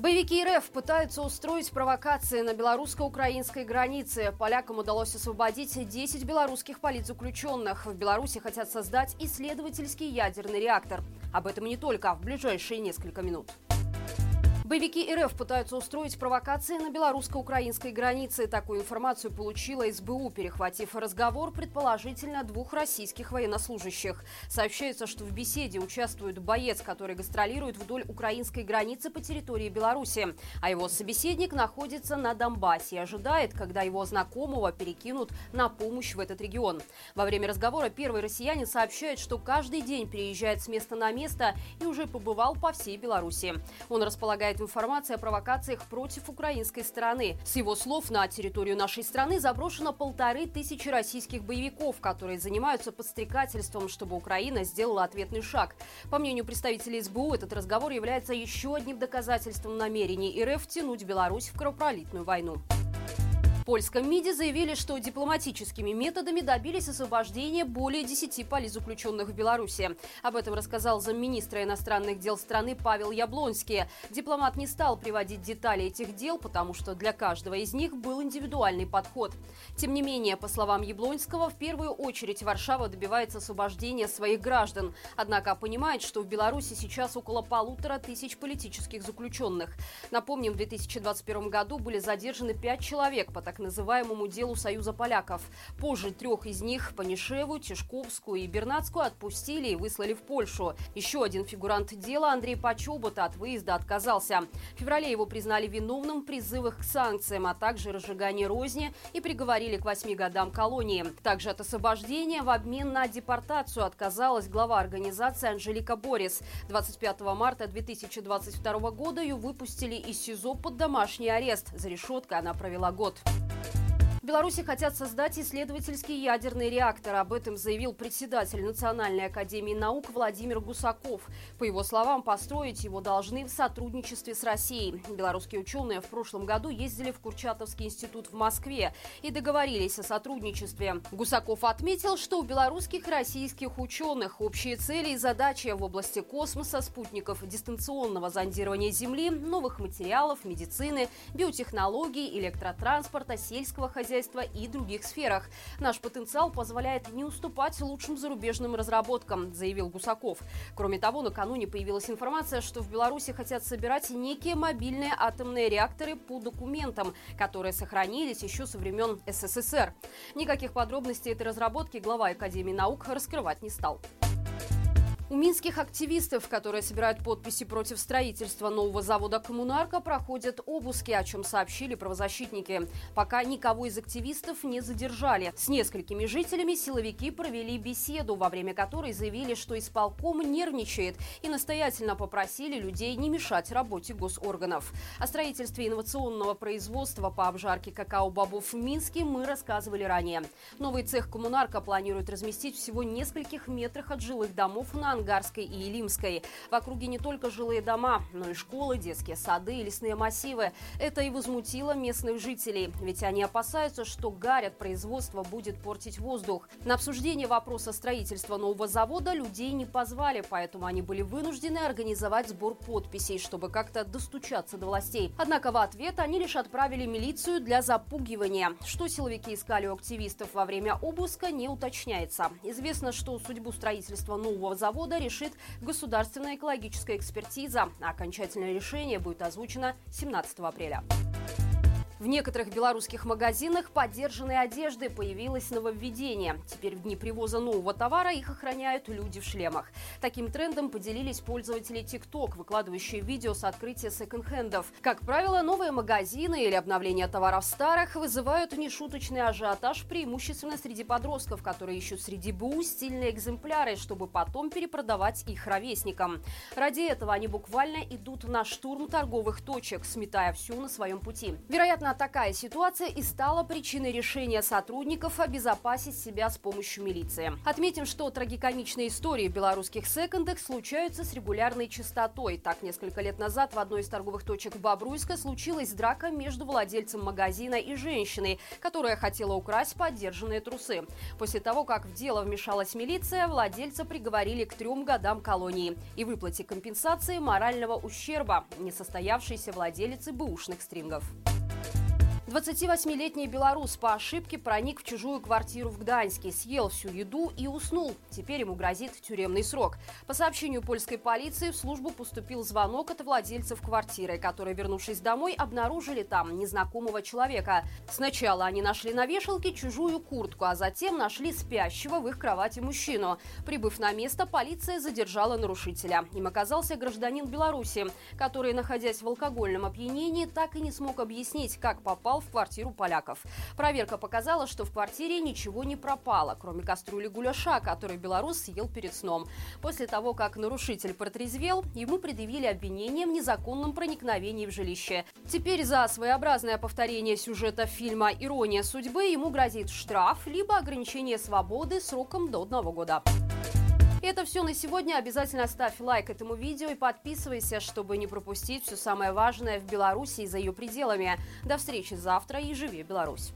Боевики РФ пытаются устроить провокации на белорусско-украинской границе. Полякам удалось освободить 10 белорусских политзаключенных. В Беларуси хотят создать исследовательский ядерный реактор. Об этом не только в ближайшие несколько минут. Боевики РФ пытаются устроить провокации на белорусско-украинской границе. Такую информацию получила СБУ, перехватив разговор предположительно двух российских военнослужащих. Сообщается, что в беседе участвует боец, который гастролирует вдоль украинской границы по территории Беларуси. А его собеседник находится на Донбассе и ожидает, когда его знакомого перекинут на помощь в этот регион. Во время разговора первый россиянин сообщает, что каждый день переезжает с места на место и уже побывал по всей Беларуси. Он располагает информация о провокациях против украинской стороны. С его слов, на территорию нашей страны заброшено полторы тысячи российских боевиков, которые занимаются подстрекательством, чтобы Украина сделала ответный шаг. По мнению представителей СБУ, этот разговор является еще одним доказательством намерений РФ тянуть Беларусь в кровопролитную войну польском МИДе заявили, что дипломатическими методами добились освобождения более 10 политзаключенных в Беларуси. Об этом рассказал замминистра иностранных дел страны Павел Яблонский. Дипломат не стал приводить детали этих дел, потому что для каждого из них был индивидуальный подход. Тем не менее, по словам Яблонского, в первую очередь Варшава добивается освобождения своих граждан. Однако понимает, что в Беларуси сейчас около полутора тысяч политических заключенных. Напомним, в 2021 году были задержаны пять человек по так называемому делу Союза поляков. Позже трех из них, Панишеву, Тишковскую и Бернацкую, отпустили и выслали в Польшу. Еще один фигурант дела, Андрей Почобота, от выезда отказался. В феврале его признали виновным в призывах к санкциям, а также разжигании розни и приговорили к восьми годам колонии. Также от освобождения в обмен на депортацию отказалась глава организации Анжелика Борис. 25 марта 2022 года ее выпустили из СИЗО под домашний арест. За решеткой она провела год. Bye. В Беларуси хотят создать исследовательский ядерный реактор. Об этом заявил председатель Национальной академии наук Владимир Гусаков. По его словам, построить его должны в сотрудничестве с Россией. Белорусские ученые в прошлом году ездили в Курчатовский институт в Москве и договорились о сотрудничестве. Гусаков отметил, что у белорусских и российских ученых общие цели и задачи в области космоса, спутников, дистанционного зондирования Земли, новых материалов, медицины, биотехнологий, электротранспорта, сельского хозяйства хозяйства и других сферах. Наш потенциал позволяет не уступать лучшим зарубежным разработкам, заявил Гусаков. Кроме того, накануне появилась информация, что в Беларуси хотят собирать некие мобильные атомные реакторы по документам, которые сохранились еще со времен СССР. Никаких подробностей этой разработки глава Академии наук раскрывать не стал. У минских активистов, которые собирают подписи против строительства нового завода «Коммунарка», проходят обыски, о чем сообщили правозащитники. Пока никого из активистов не задержали. С несколькими жителями силовики провели беседу, во время которой заявили, что исполком нервничает и настоятельно попросили людей не мешать работе госорганов. О строительстве инновационного производства по обжарке какао-бобов в Минске мы рассказывали ранее. Новый цех «Коммунарка» планирует разместить всего нескольких метрах от жилых домов на Ангарской и Илимской. В округе не только жилые дома, но и школы, детские сады и лесные массивы. Это и возмутило местных жителей, ведь они опасаются, что гарь от производства будет портить воздух. На обсуждение вопроса строительства нового завода людей не позвали, поэтому они были вынуждены организовать сбор подписей, чтобы как-то достучаться до властей. Однако в ответ они лишь отправили милицию для запугивания. Что силовики искали у активистов во время обыска, не уточняется. Известно, что судьбу строительства нового завода года решит государственная экологическая экспертиза. Окончательное решение будет озвучено 17 апреля. В некоторых белорусских магазинах поддержанной одежды появилось нововведение. Теперь в дни привоза нового товара их охраняют люди в шлемах. Таким трендом поделились пользователи TikTok, выкладывающие видео с открытия секонд-хендов. Как правило, новые магазины или обновление товаров старых вызывают нешуточный ажиотаж преимущественно среди подростков, которые ищут среди БУ стильные экземпляры, чтобы потом перепродавать их ровесникам. Ради этого они буквально идут на штурм торговых точек, сметая все на своем пути. Вероятно, Именно такая ситуация и стала причиной решения сотрудников обезопасить себя с помощью милиции. Отметим, что трагикомичные истории в белорусских секондах случаются с регулярной частотой. Так, несколько лет назад в одной из торговых точек Бобруйска случилась драка между владельцем магазина и женщиной, которая хотела украсть поддержанные трусы. После того, как в дело вмешалась милиция, владельца приговорили к трем годам колонии и выплате компенсации морального ущерба несостоявшейся владелицы бэушных стрингов. 28-летний белорус по ошибке проник в чужую квартиру в Гданьске, съел всю еду и уснул. Теперь ему грозит тюремный срок. По сообщению польской полиции в службу поступил звонок от владельцев квартиры, которые, вернувшись домой, обнаружили там незнакомого человека. Сначала они нашли на вешалке чужую куртку, а затем нашли спящего в их кровати мужчину. Прибыв на место, полиция задержала нарушителя. Им оказался гражданин Беларуси, который, находясь в алкогольном опьянении, так и не смог объяснить, как попал в квартиру поляков. Проверка показала, что в квартире ничего не пропало, кроме кастрюли гуляша, который белорус съел перед сном. После того, как нарушитель протрезвел, ему предъявили обвинение в незаконном проникновении в жилище. Теперь за своеобразное повторение сюжета фильма «Ирония судьбы» ему грозит штраф либо ограничение свободы сроком до одного года. Это все на сегодня. Обязательно ставь лайк этому видео и подписывайся, чтобы не пропустить все самое важное в Беларуси и за ее пределами. До встречи завтра и живи Беларусь!